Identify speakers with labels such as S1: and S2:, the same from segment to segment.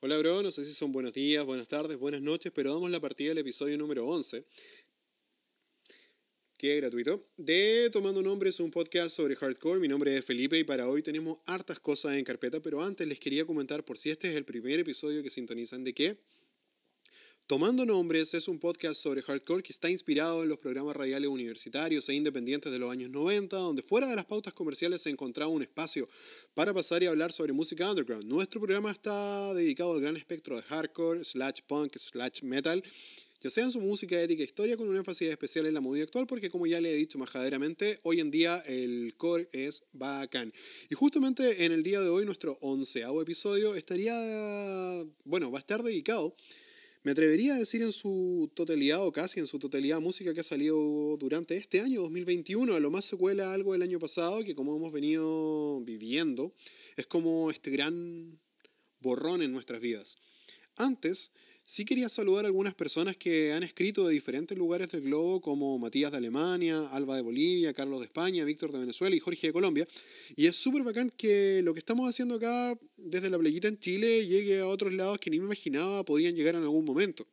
S1: Hola, bro. No sé si son buenos días, buenas tardes, buenas noches, pero damos la partida del episodio número 11, que es gratuito, de Tomando Nombres, un podcast sobre hardcore. Mi nombre es Felipe y para hoy tenemos hartas cosas en carpeta, pero antes les quería comentar, por si este es el primer episodio que sintonizan, de que Tomando Nombres es un podcast sobre hardcore que está inspirado en los programas radiales universitarios e independientes de los años 90, donde fuera de las pautas comerciales se encontraba un espacio para pasar y hablar sobre música underground. Nuestro programa está dedicado al gran espectro de hardcore, slash punk, slash metal, ya sea en su música, ética e historia, con un énfasis especial en la movida actual, porque como ya le he dicho majaderamente, hoy en día el core es bacán. Y justamente en el día de hoy, nuestro onceavo episodio estaría, bueno, va a estar dedicado me atrevería a decir en su totalidad o casi en su totalidad música que ha salido durante este año 2021, a lo más secuela algo del año pasado que como hemos venido viviendo es como este gran borrón en nuestras vidas. Antes Sí quería saludar a algunas personas que han escrito de diferentes lugares del globo, como Matías de Alemania, Alba de Bolivia, Carlos de España, Víctor de Venezuela y Jorge de Colombia. Y es súper bacán que lo que estamos haciendo acá desde la playita en Chile llegue a otros lados que ni me imaginaba podían llegar en algún momento.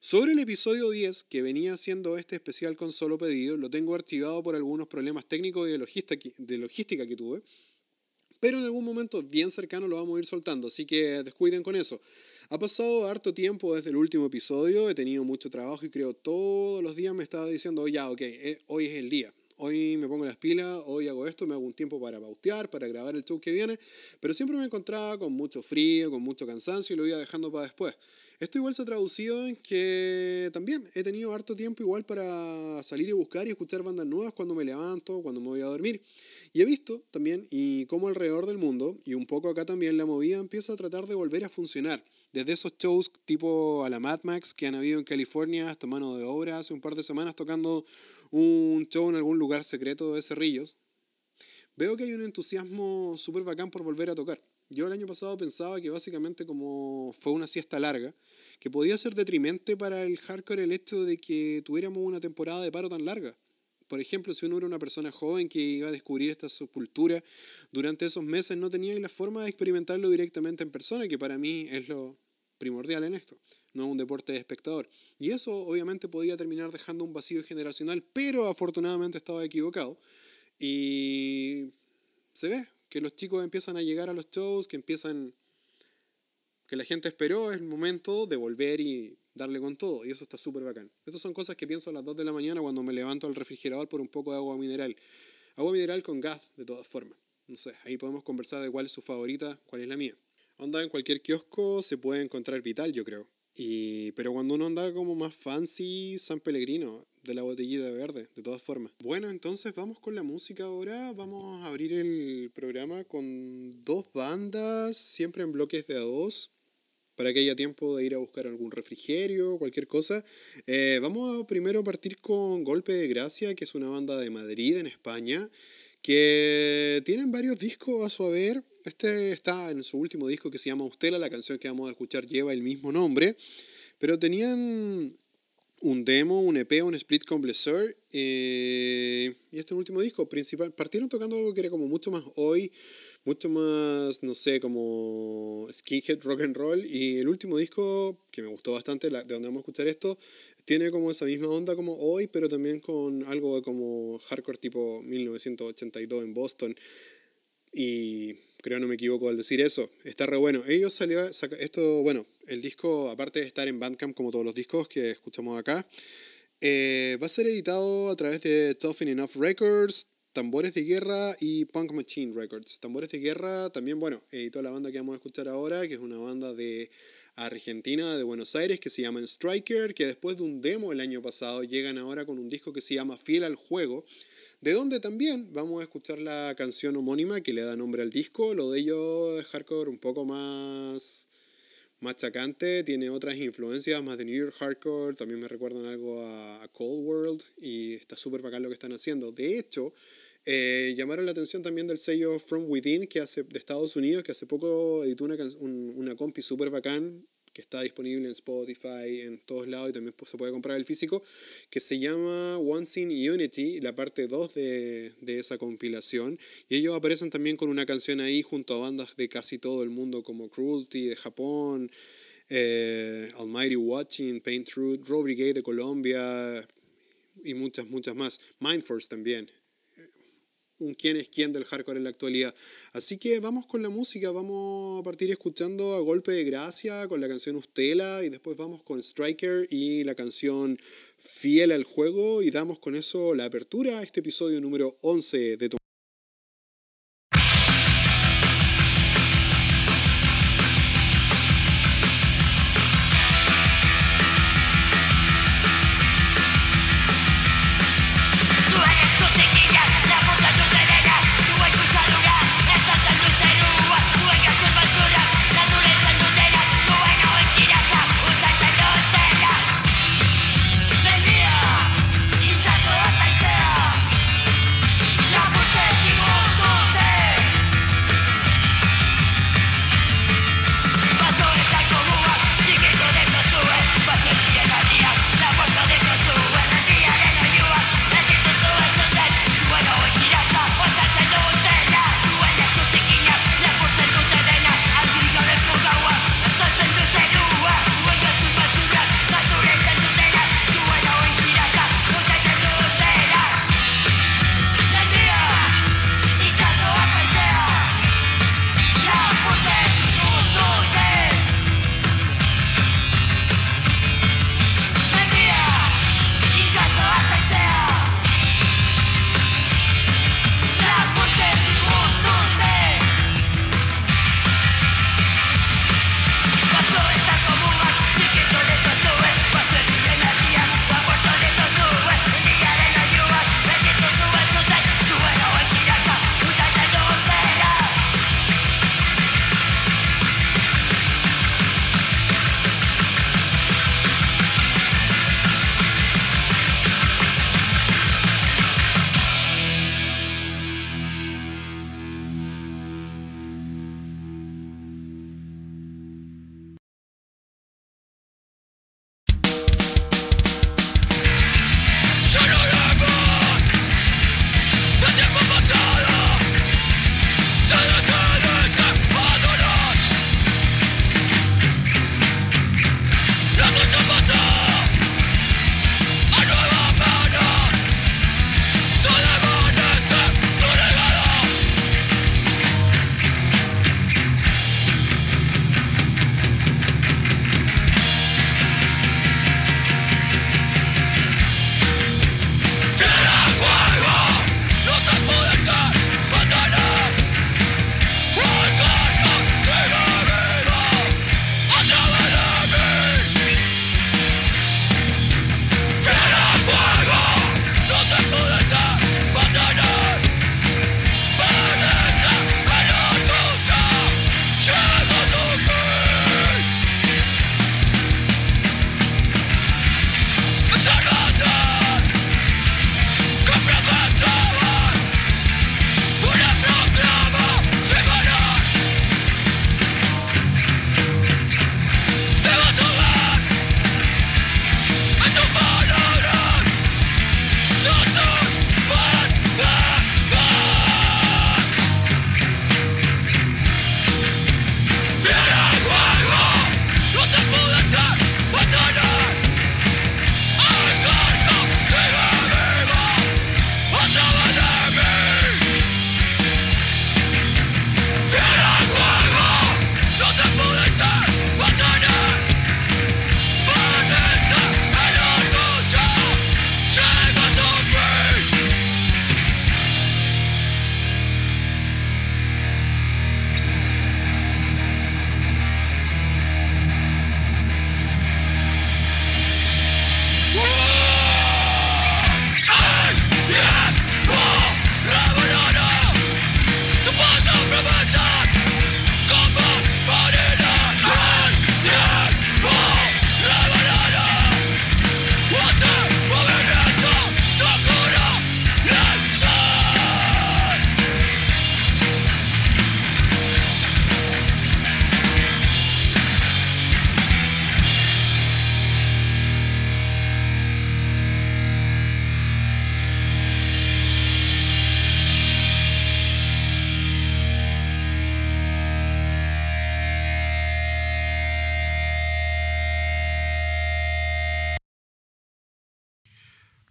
S1: Sobre el episodio 10, que venía siendo este especial con solo pedido, lo tengo archivado por algunos problemas técnicos y de logística que tuve, pero en algún momento bien cercano lo vamos a ir soltando, así que descuiden con eso. Ha pasado harto tiempo desde el último episodio, he tenido mucho trabajo y creo todos los días me estaba diciendo, ya, ok, eh, hoy es el día. Hoy me pongo las pilas, hoy hago esto, me hago un tiempo para pautear, para grabar el show que viene, pero siempre me encontraba con mucho frío, con mucho cansancio y lo iba dejando para después. Esto igual se ha traducido en que también he tenido harto tiempo igual para salir y buscar y escuchar bandas nuevas cuando me levanto, cuando me voy a dormir. Y he visto también y cómo alrededor del mundo, y un poco acá también, la movida empieza a tratar de volver a funcionar. Desde esos shows tipo a la Mad Max que han habido en California hasta mano de obra hace un par de semanas tocando un show en algún lugar secreto de Cerrillos. Veo que hay un entusiasmo súper bacán por volver a tocar. Yo el año pasado pensaba que básicamente como fue una siesta larga, que podía ser detrimente para el hardcore el hecho de que tuviéramos una temporada de paro tan larga por ejemplo, si uno era una persona joven que iba a descubrir esta subcultura durante esos meses, no tenía la forma de experimentarlo directamente en persona, que para mí es lo primordial en esto, no un deporte de espectador. Y eso obviamente podía terminar dejando un vacío generacional, pero afortunadamente estaba equivocado. Y se ve que los chicos empiezan a llegar a los shows, que empiezan, que la gente esperó el momento de volver y darle con todo. Y eso está súper bacán. Estas son cosas que pienso a las 2 de la mañana cuando me levanto al refrigerador por un poco de agua mineral. Agua mineral con gas, de todas formas. No sé, ahí podemos conversar de cuál es su favorita, cuál es la mía. Onda en cualquier kiosco se puede encontrar Vital, yo creo. Y, pero cuando uno anda como más fancy, San Pellegrino, de la botellita verde, de todas formas. Bueno, entonces vamos con la música ahora. Vamos a abrir el programa con dos bandas, siempre en bloques de a dos para que haya tiempo de ir a buscar algún refrigerio, cualquier cosa. Eh, vamos a partir con Golpe de Gracia, que es una banda de Madrid, en España, que tienen varios discos a su haber. Este está en su último disco que se llama Ustela, la canción que vamos a escuchar lleva el mismo nombre, pero tenían un demo, un EP, un split con Blesser, eh, y este último disco principal, partieron tocando algo que era como mucho más hoy, mucho más, no sé, como skinhead rock and roll. Y el último disco, que me gustó bastante, de donde vamos a escuchar esto, tiene como esa misma onda como hoy, pero también con algo como hardcore tipo 1982 en Boston. Y creo no me equivoco al decir eso. Está re bueno. Ellos salió, esto, bueno, el disco, aparte de estar en Bandcamp como todos los discos que escuchamos acá, eh, va a ser editado a través de Toughen Enough Records, Tambores de Guerra y Punk Machine Records. Tambores de Guerra también, bueno, editó la banda que vamos a escuchar ahora, que es una banda de Argentina, de Buenos Aires, que se llama Striker, que después de un demo el año pasado llegan ahora con un disco que se llama Fiel al Juego, de donde también vamos a escuchar la canción homónima que le da nombre al disco. Lo de ellos es hardcore un poco más machacante, tiene otras influencias más de New York Hardcore, también me recuerdan algo a, Cold World y está súper bacán lo que están haciendo. De hecho, eh, llamaron la atención también del sello From Within que hace, de Estados Unidos, que hace poco editó una, una compi súper bacán que está disponible en Spotify, en todos lados y también se puede comprar el físico, que se llama Once in Unity, la parte 2 de, de esa compilación. Y ellos aparecen también con una canción ahí junto a bandas de casi todo el mundo como Cruelty de Japón, eh, Almighty Watching, Paint Truth, Raw Brigade de Colombia y muchas, muchas más. Mindforce también. Un quién es quién del hardcore en la actualidad. Así que vamos con la música, vamos a partir escuchando a golpe de gracia con la canción Ustela y después vamos con Striker y la canción Fiel al juego y damos con eso la apertura a este episodio número 11 de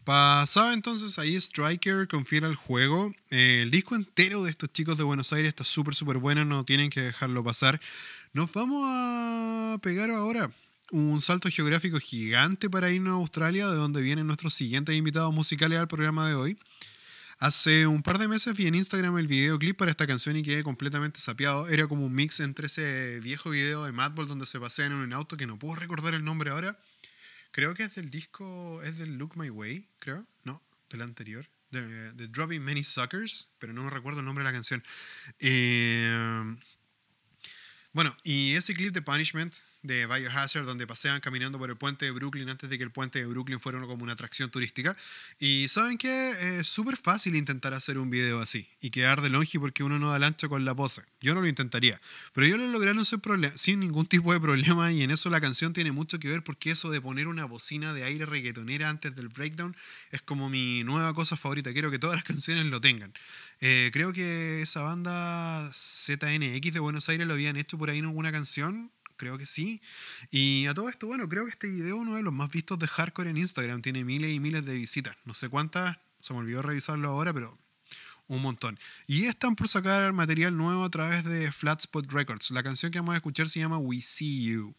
S1: Pasaba entonces ahí Striker con fiel al juego. Eh, el disco entero de estos chicos de Buenos Aires está súper, súper bueno, no tienen que dejarlo pasar. Nos vamos a pegar ahora un salto geográfico gigante para irnos a Australia, de donde vienen nuestros siguientes invitados musicales al programa de hoy. Hace un par de meses vi en Instagram el videoclip para esta canción y quedé completamente sapeado. Era como un mix entre ese viejo video de Madball donde se pasean en un auto que no puedo recordar el nombre ahora. Creo que es del disco, es del Look My Way, creo. No, del anterior. De, Dropping Many Suckers, pero no me recuerdo el nombre de la canción. Eh, bueno, y ese clip de Punishment de Biohazard, donde pasean caminando por el puente de Brooklyn antes de que el puente de Brooklyn fuera como una atracción turística. Y saben que es súper fácil intentar hacer un video así y quedar de longe porque uno no da ancho con la pose. Yo no lo intentaría, pero yo lo lograron sin, sin ningún tipo de problema y en eso la canción tiene mucho que ver porque eso de poner una bocina de aire reggaetonera antes del breakdown es como mi nueva cosa favorita. Quiero que todas las canciones lo tengan. Eh, creo que esa banda ZNX de Buenos Aires lo habían hecho por ahí en alguna canción creo que sí. Y a todo esto, bueno, creo que este video uno de los más vistos de hardcore en Instagram. Tiene miles y miles de visitas. No sé cuántas, se me olvidó revisarlo ahora, pero un montón. Y están por sacar material nuevo a través de Flatspot Records. La canción que vamos a escuchar se llama We See You.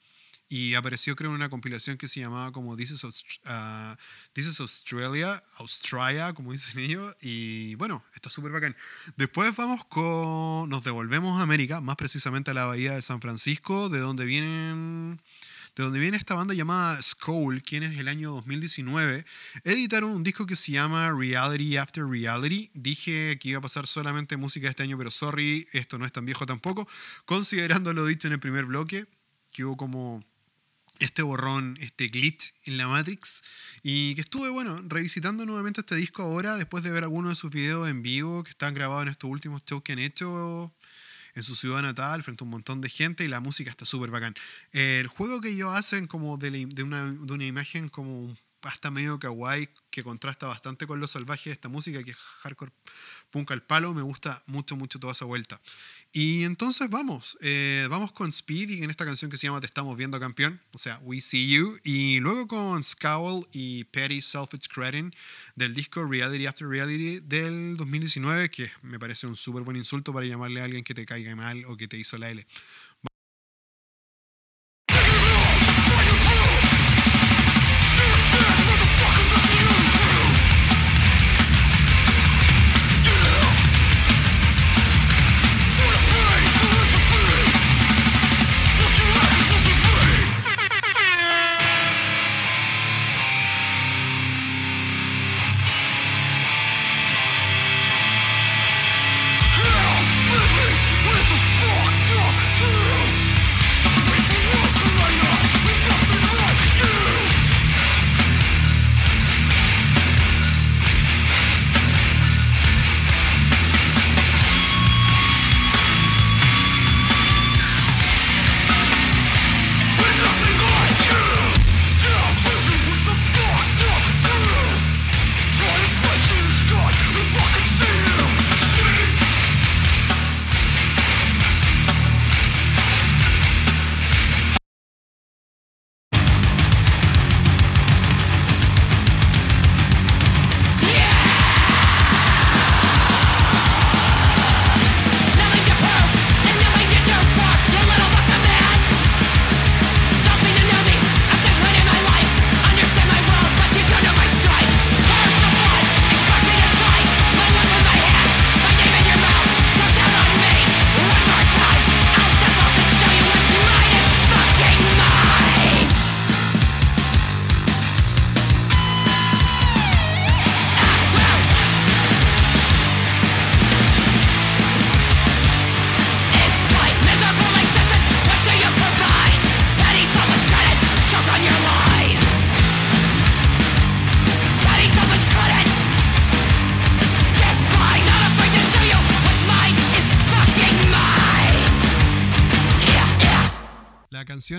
S1: Y apareció, creo, en una compilación que se llamaba como This is, uh, Australia, Australia, como dicen ellos. Y bueno, está súper bacán. Después vamos con. Nos devolvemos a América, más precisamente a la bahía de San Francisco, de donde vienen de donde viene esta banda llamada Skull, quienes el año 2019 editaron un disco que se llama Reality After Reality. Dije que iba a pasar solamente música este año, pero sorry, esto no es tan viejo tampoco. Considerando lo dicho en el primer bloque, que hubo como este borrón, este glitch en la Matrix. Y que estuve, bueno, revisitando nuevamente este disco ahora, después de ver algunos de sus videos en vivo que están grabados en estos últimos shows que han hecho en su ciudad natal, frente a un montón de gente, y la música está súper bacán. El juego que ellos hacen como de, una, de una imagen como hasta medio kawaii que contrasta bastante con lo salvaje de esta música que es hardcore punk al palo, me gusta mucho, mucho toda esa vuelta. Y entonces vamos, eh, vamos con Speed y en esta canción que se llama Te estamos viendo campeón, o sea, We See You, y luego con Scowl y Petty Selfish Credit del disco Reality After Reality del 2019, que me parece un súper buen insulto para llamarle a alguien que te caiga mal o que te hizo la L.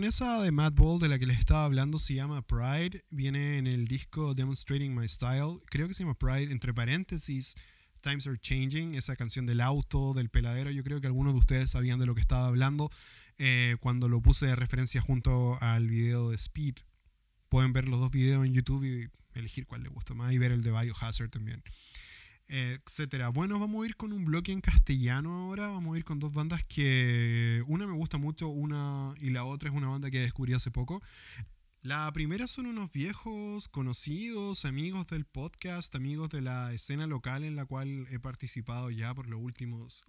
S1: esa de Madball de la que les estaba hablando se llama Pride, viene en el disco Demonstrating My Style, creo que se llama Pride, entre paréntesis, Times Are Changing, esa canción del auto, del peladero, yo creo que algunos de ustedes sabían de lo que estaba hablando eh, cuando lo puse de referencia junto al video de Speed. pueden ver los dos videos en YouTube y elegir cuál les gusta más y ver el de Biohazard también. Etcétera. Bueno, vamos a ir con un bloque en castellano ahora. Vamos a ir con dos bandas que una me gusta mucho, una y la otra es una banda que descubrí hace poco. La primera son unos viejos conocidos, amigos del podcast, amigos de la escena local en la cual he participado ya por los últimos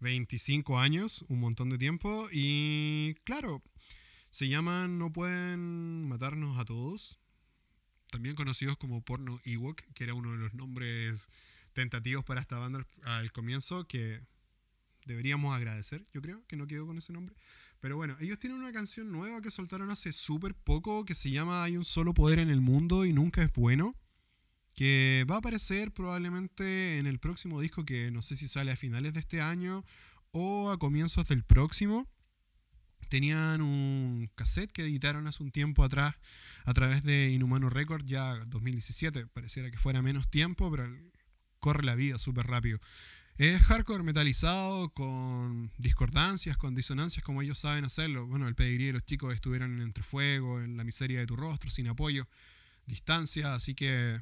S1: 25 años, un montón de tiempo. Y claro, se llaman No pueden matarnos a todos, también conocidos como Porno Ewok, que era uno de los nombres tentativos para esta banda al comienzo, que deberíamos agradecer, yo creo, que no quedó con ese nombre. Pero bueno, ellos tienen una canción nueva que soltaron hace súper poco que se llama Hay un solo poder en el mundo y nunca es bueno. Que va a aparecer probablemente en el próximo disco que no sé si sale a finales de este año o a comienzos del próximo. Tenían un cassette que editaron hace un tiempo atrás a través de Inhumano Records, ya 2017. Pareciera que fuera menos tiempo, pero corre la vida súper rápido. Es hardcore metalizado, con discordancias, con disonancias, como ellos saben hacerlo. Bueno, el pedigrí de los chicos estuvieron entre fuego, en la miseria de tu rostro, sin apoyo, distancia, así que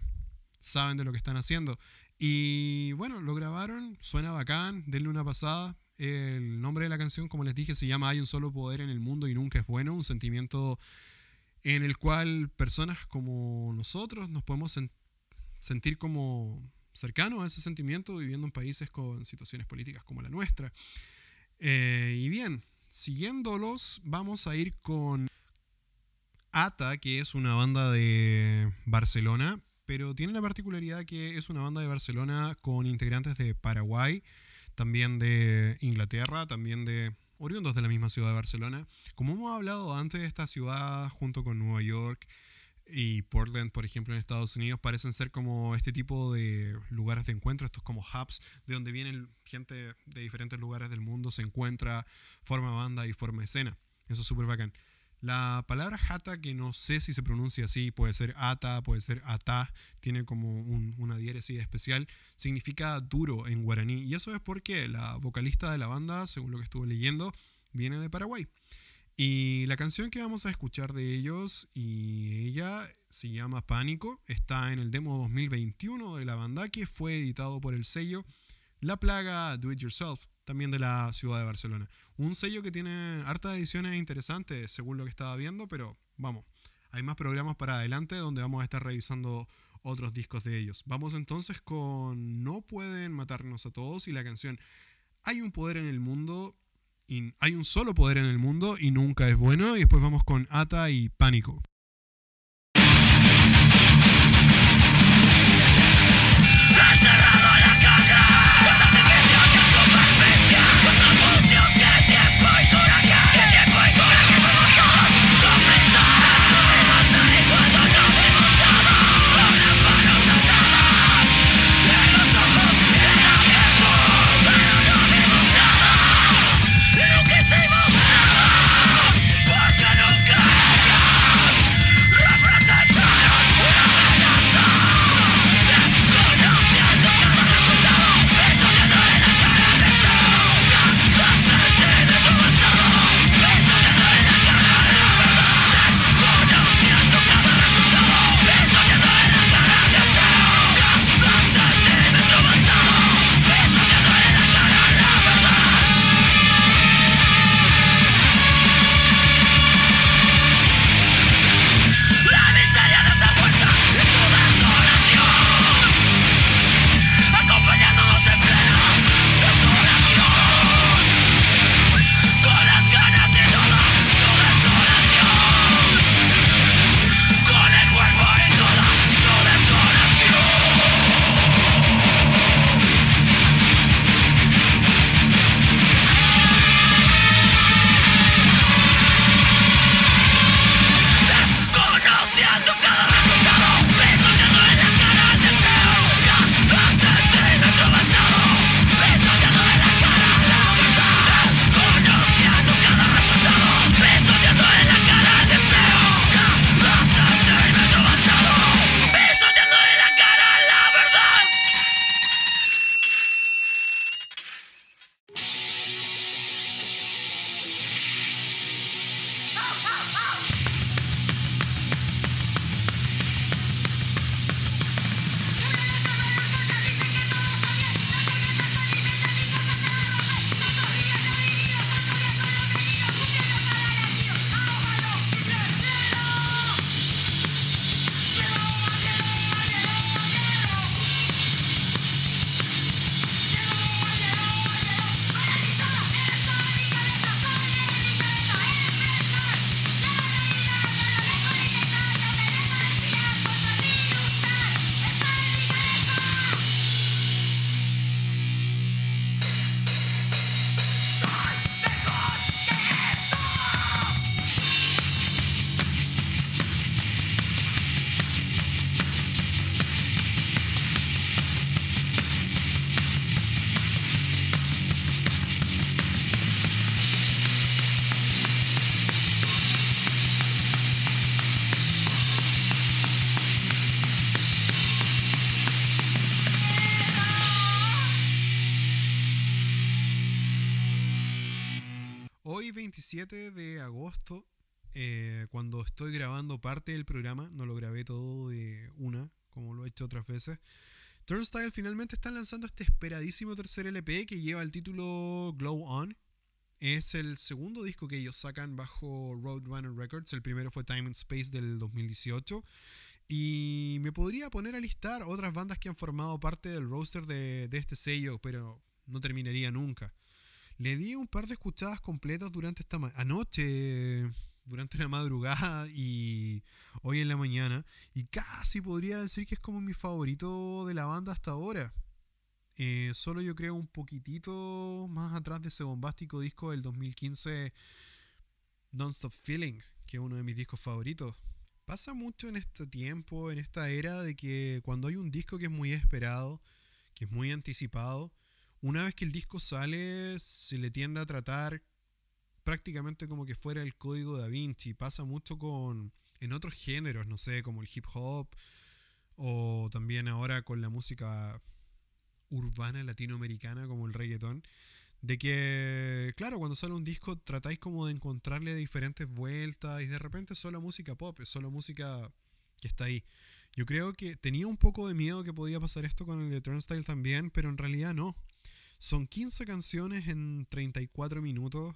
S1: saben de lo que están haciendo. Y bueno, lo grabaron, suena bacán, denle una pasada. El nombre de la canción, como les dije, se llama Hay un solo poder en el mundo y nunca es bueno, un sentimiento en el cual personas como nosotros nos podemos sentir como cercano a ese sentimiento viviendo en países con situaciones políticas como la nuestra. Eh, y bien, siguiéndolos, vamos a ir con ATA, que es una banda de Barcelona, pero tiene la particularidad que es una banda de Barcelona con integrantes de Paraguay, también de Inglaterra, también de oriundos de la misma ciudad de Barcelona. Como hemos hablado antes, esta ciudad junto con Nueva York y Portland, por ejemplo, en Estados Unidos, parecen ser como este tipo de lugares de encuentro, estos como hubs, de donde vienen gente de diferentes lugares del mundo, se encuentra, forma banda y forma escena. Eso es súper bacán. La palabra jata, que no sé si se pronuncia así, puede ser ata, puede ser ata, tiene como una diéresis especial, significa duro en guaraní. Y eso es porque la vocalista de la banda, según lo que estuve leyendo, viene de Paraguay. Y la canción que vamos a escuchar de ellos y ella se llama Pánico, está en el demo 2021 de la banda que fue editado por el sello La Plaga Do It Yourself, también de la ciudad de Barcelona. Un sello que tiene hartas ediciones interesantes según lo que estaba viendo, pero vamos, hay más programas para adelante donde vamos a estar revisando otros discos de ellos. Vamos entonces con No pueden matarnos a todos y la canción Hay un poder en el mundo hay un solo poder en el mundo y nunca es bueno. Y después vamos con Ata y Pánico. 27 de agosto, eh, cuando estoy grabando parte del programa, no lo grabé todo de una, como lo he hecho otras veces. Turnstile finalmente está lanzando este esperadísimo tercer LP que lleva el título Glow On. Es el segundo disco que ellos sacan bajo Roadrunner Records. El primero fue Time and Space del 2018. Y me podría poner a listar otras bandas que han formado parte del roster de, de este sello, pero no terminaría nunca. Le di un par de escuchadas completas durante esta anoche, durante la madrugada y hoy en la mañana. Y casi podría decir que es como mi favorito de la banda hasta ahora. Eh, solo yo creo un poquitito más atrás de ese bombástico disco del 2015, Don't Stop Feeling, que es uno de mis discos favoritos. Pasa mucho en este tiempo, en esta era, de que cuando hay un disco que es muy esperado, que es muy anticipado, una vez que el disco sale, se le tiende a tratar prácticamente como que fuera el código da Vinci. Pasa mucho con en otros géneros, no sé, como el hip hop o también ahora con la música urbana latinoamericana como el reggaetón, de que, claro, cuando sale un disco tratáis como de encontrarle diferentes vueltas y de repente es solo música pop, es solo música que está ahí. Yo creo que tenía un poco de miedo que podía pasar esto con el de Turnstile también, pero en realidad no. Son 15 canciones en 34 minutos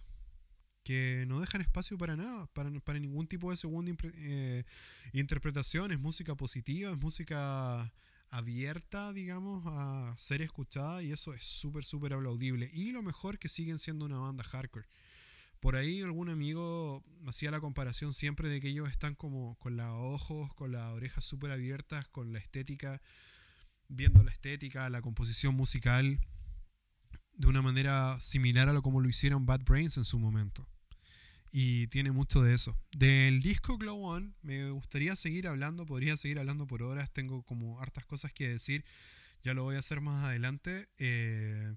S1: que no dejan espacio para nada, para, ningún tipo de segunda eh, interpretación. Es música positiva, es música abierta, digamos, a ser escuchada y eso es súper, súper aplaudible. Y lo mejor que siguen siendo una banda hardcore. Por ahí algún amigo hacía la comparación siempre de que ellos están como con los ojos, con las orejas súper abiertas, con la estética, viendo la estética, la composición musical de una manera similar a lo como lo hicieron Bad Brains en su momento. Y tiene mucho de eso. Del disco Glow On me gustaría seguir hablando, podría seguir hablando por horas, tengo como hartas cosas que decir, ya lo voy a hacer más adelante. Eh,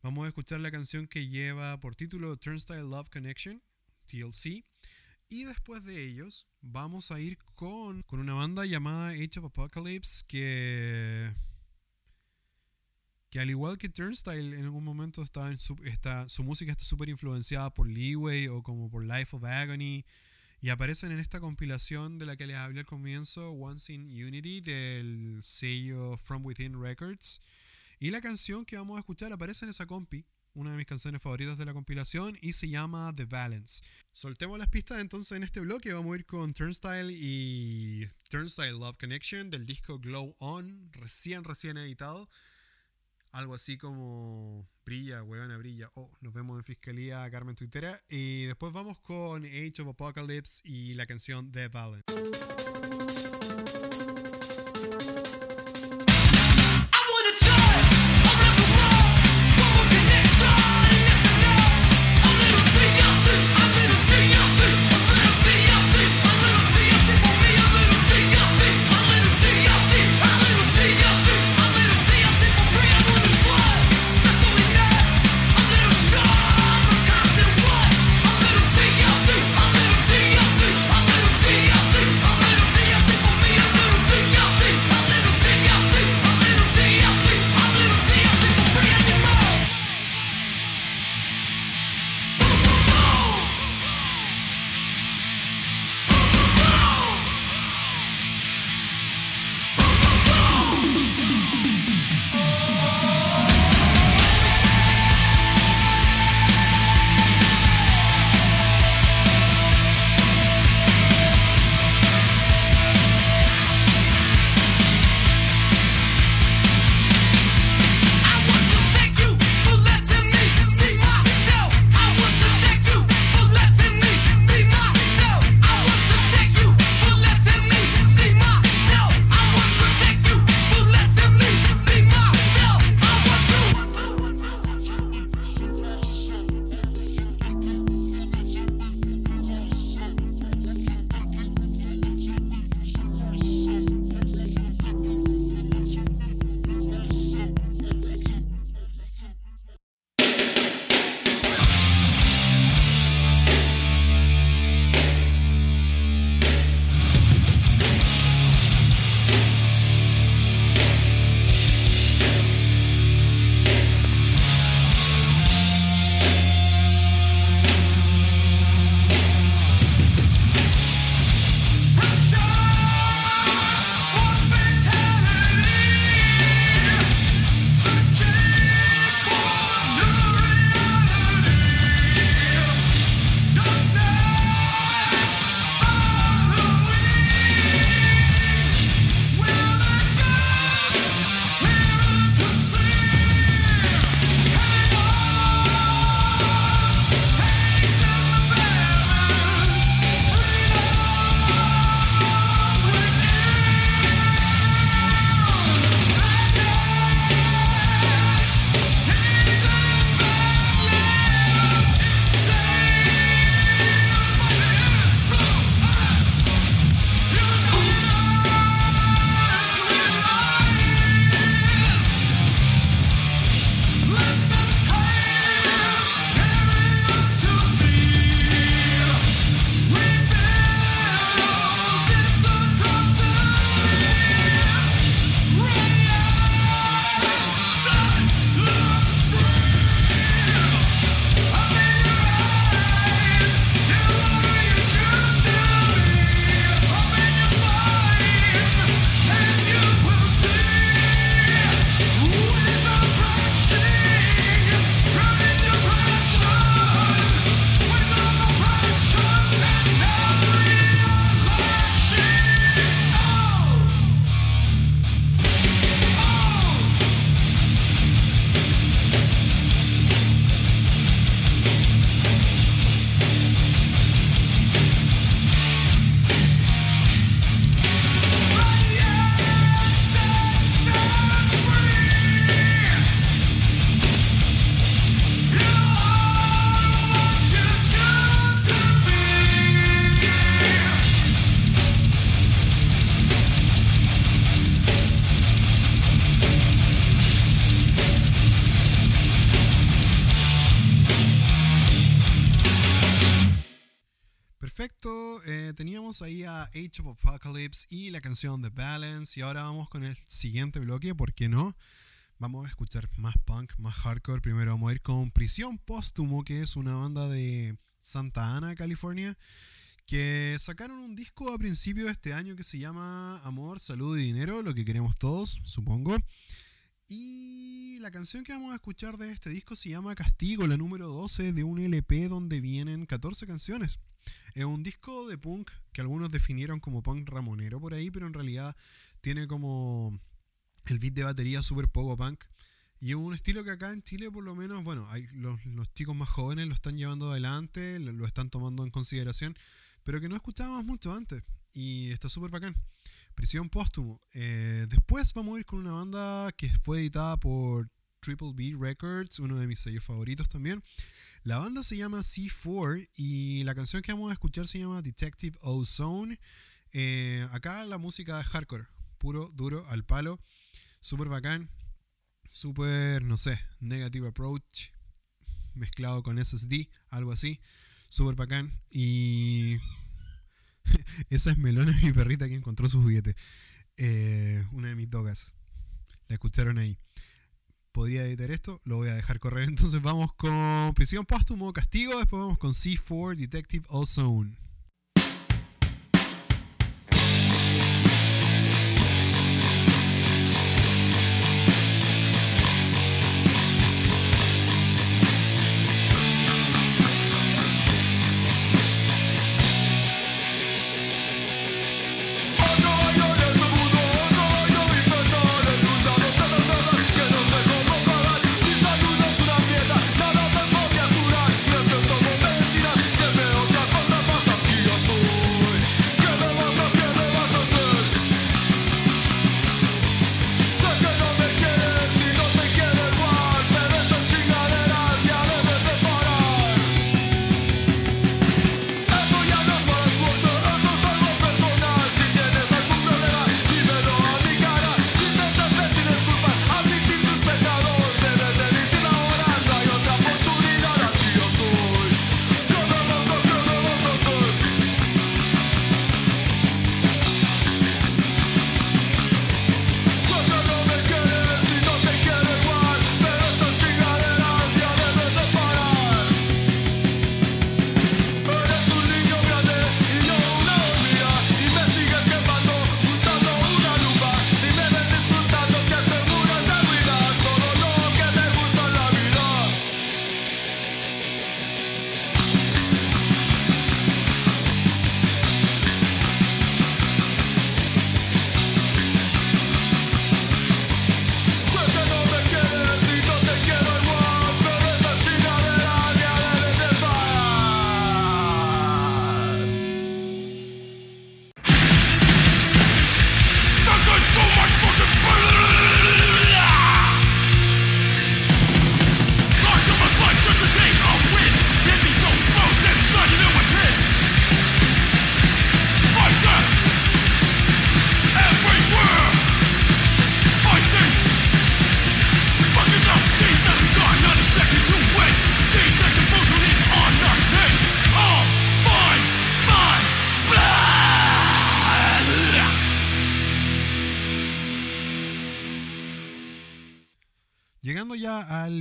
S1: vamos a escuchar la canción que lleva por título Turnstile Love Connection, TLC. Y después de ellos vamos a ir con, con una banda llamada Age of Apocalypse que que al igual que Turnstile en algún momento está en su, su música está súper influenciada por Leeway o como por Life of Agony y aparecen en esta compilación de la que les hablé al comienzo, Once in Unity del sello From Within Records y la canción que vamos a escuchar aparece en esa compi una de mis canciones favoritas de la compilación y se llama The Balance. Soltemos las pistas entonces en este bloque, vamos a ir con Turnstile y Turnstile Love Connection del disco Glow On, recién recién editado. Algo así como brilla, huevona, brilla. Oh, nos vemos en Fiscalía Carmen Twittera. Y después vamos con Age of Apocalypse y la canción The Balance. Age of Apocalypse y la canción The Balance. Y ahora vamos con el siguiente bloque, ¿por qué no? Vamos a escuchar más punk, más hardcore. Primero vamos a ir con Prisión Póstumo, que es una banda de Santa Ana, California, que sacaron un disco a principio de este año que se llama Amor, Salud y Dinero, lo que queremos todos, supongo. Y la canción que vamos a escuchar de este disco se llama Castigo, la número 12 de un LP donde vienen 14 canciones. Es un disco de punk que algunos definieron como punk ramonero por ahí, pero en realidad tiene como el beat de batería súper poco punk. Y un estilo que acá en Chile, por lo menos, bueno, hay los, chicos más jóvenes lo están llevando adelante, lo, están tomando en consideración, pero que no escuchábamos mucho antes. Y está súper bacán. Prisión Póstumo. Eh, después vamos a ir con una banda que fue editada por Triple B Records, uno de mis sellos favoritos también. La banda se llama C4 y la canción que vamos a escuchar se llama Detective Ozone. Eh, acá la música es hardcore, puro, duro, al palo, súper bacán, súper, no sé, negative approach, mezclado con SSD, algo así, súper bacán. Y Esa es Melona, mi perrita que encontró su juguete. Eh, una de mis dogas. La escucharon ahí. Podría editar esto, lo voy a dejar correr. Entonces vamos con Prisión Póstumo, Castigo. Después vamos con C4, Detective Ozone.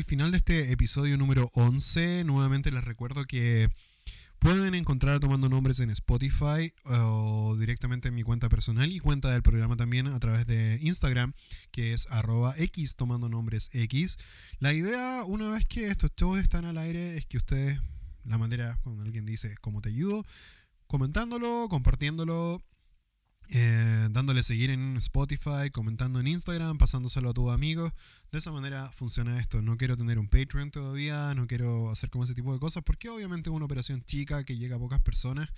S1: Final de este episodio número 11, nuevamente les recuerdo que pueden encontrar tomando nombres en Spotify o directamente en mi cuenta personal y cuenta del programa también a través de Instagram, que es arroba X tomando nombres X. La idea, una vez que estos shows están al aire, es que ustedes, la manera cuando alguien dice cómo te ayudo, comentándolo, compartiéndolo eh, dándole seguir en Spotify, comentando en Instagram, pasándoselo a tus amigos. De esa manera funciona esto. No quiero tener un Patreon todavía, no quiero hacer como ese tipo de cosas, porque obviamente es una operación chica que llega a pocas personas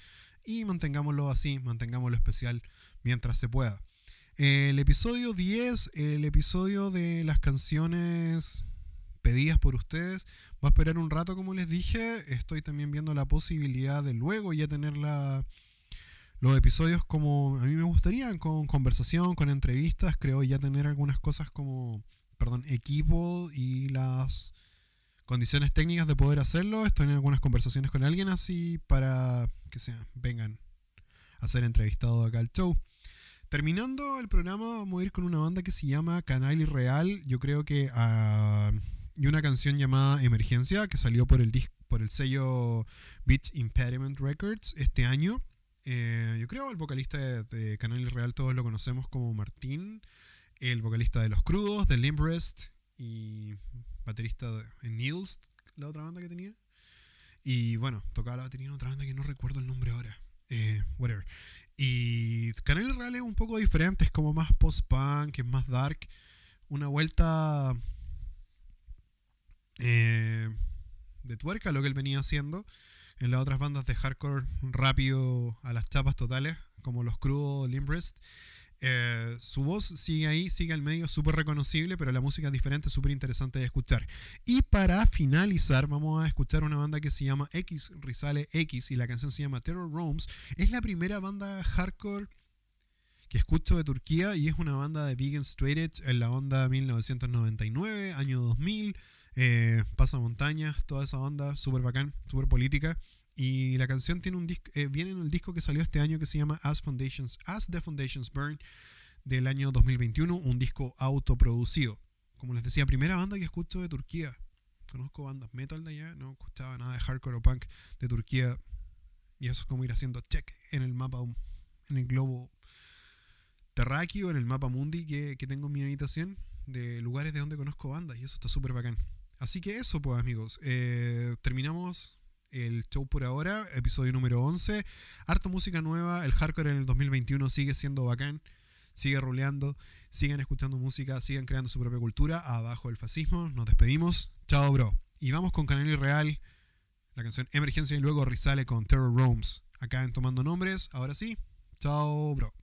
S1: y mantengámoslo así, mantengámoslo especial mientras se pueda. El episodio 10, el episodio de las canciones pedidas por ustedes, va a esperar un rato como les dije. Estoy también viendo la posibilidad de luego ya tener la los episodios como a mí me gustaría, con conversación, con entrevistas, creo ya tener algunas cosas como, perdón, equipo y las condiciones técnicas de poder hacerlo. Estoy en algunas conversaciones con alguien así para que sean, vengan, a ser entrevistado acá al show. Terminando el programa, vamos a ir con una banda que se llama Canal Irreal. Yo creo que. ah, y una canción llamada Emergencia, que salió por el, por el sello Beach Impediment Records este año. Eh, yo creo el vocalista de, de Canal Irreal todos lo conocemos como Martín, el vocalista de Los Crudos, de Limbrest y baterista de Nils, la otra banda que tenía. Y bueno, tocaba la batería en otra banda que no recuerdo el nombre ahora. Eh, whatever. Y Canal Irreal es un poco diferente, es como más post-punk, es más dark. Una vuelta eh, de tuerca lo que él venía haciendo en las otras bandas de hardcore rápido a las chapas totales, como los crudos Limbrest. Eh, su voz sigue ahí, sigue al medio, súper reconocible, pero la música es diferente, súper interesante de escuchar. Y para finalizar, vamos a escuchar una banda que se llama X Risale X y la canción se llama Terror Roams. Es la primera banda hardcore que escucho de Turquía y es una banda de Vegan Straight Edge en la onda 1999, año 2000. Eh, pasa montañas, toda esa onda, súper bacán, súper política. Y la canción tiene un disco, eh, viene en el disco que salió este año que se llama As Foundations, As the Foundations Burn del año 2021, un disco autoproducido. Como les decía, primera banda que escucho de Turquía. Conozco bandas metal de allá, no escuchaba nada de hardcore o punk de Turquía. Y eso es como ir haciendo check en el mapa, en el globo terráqueo, en el mapa mundi que, tengo en mi habitación, de lugares de donde conozco bandas. Y eso está súper bacán. Así que eso, pues amigos. Eh, terminamos el show por ahora, episodio número 11. Harta música nueva, el hardcore en el 2021 sigue siendo bacán, sigue roleando, sigan escuchando música, sigan creando su propia cultura, abajo el fascismo, nos despedimos, chao bro. Y vamos con Canal Real, la canción Emergencia y luego Risale con Terror Roams, acá en Tomando Nombres, ahora sí, chao bro.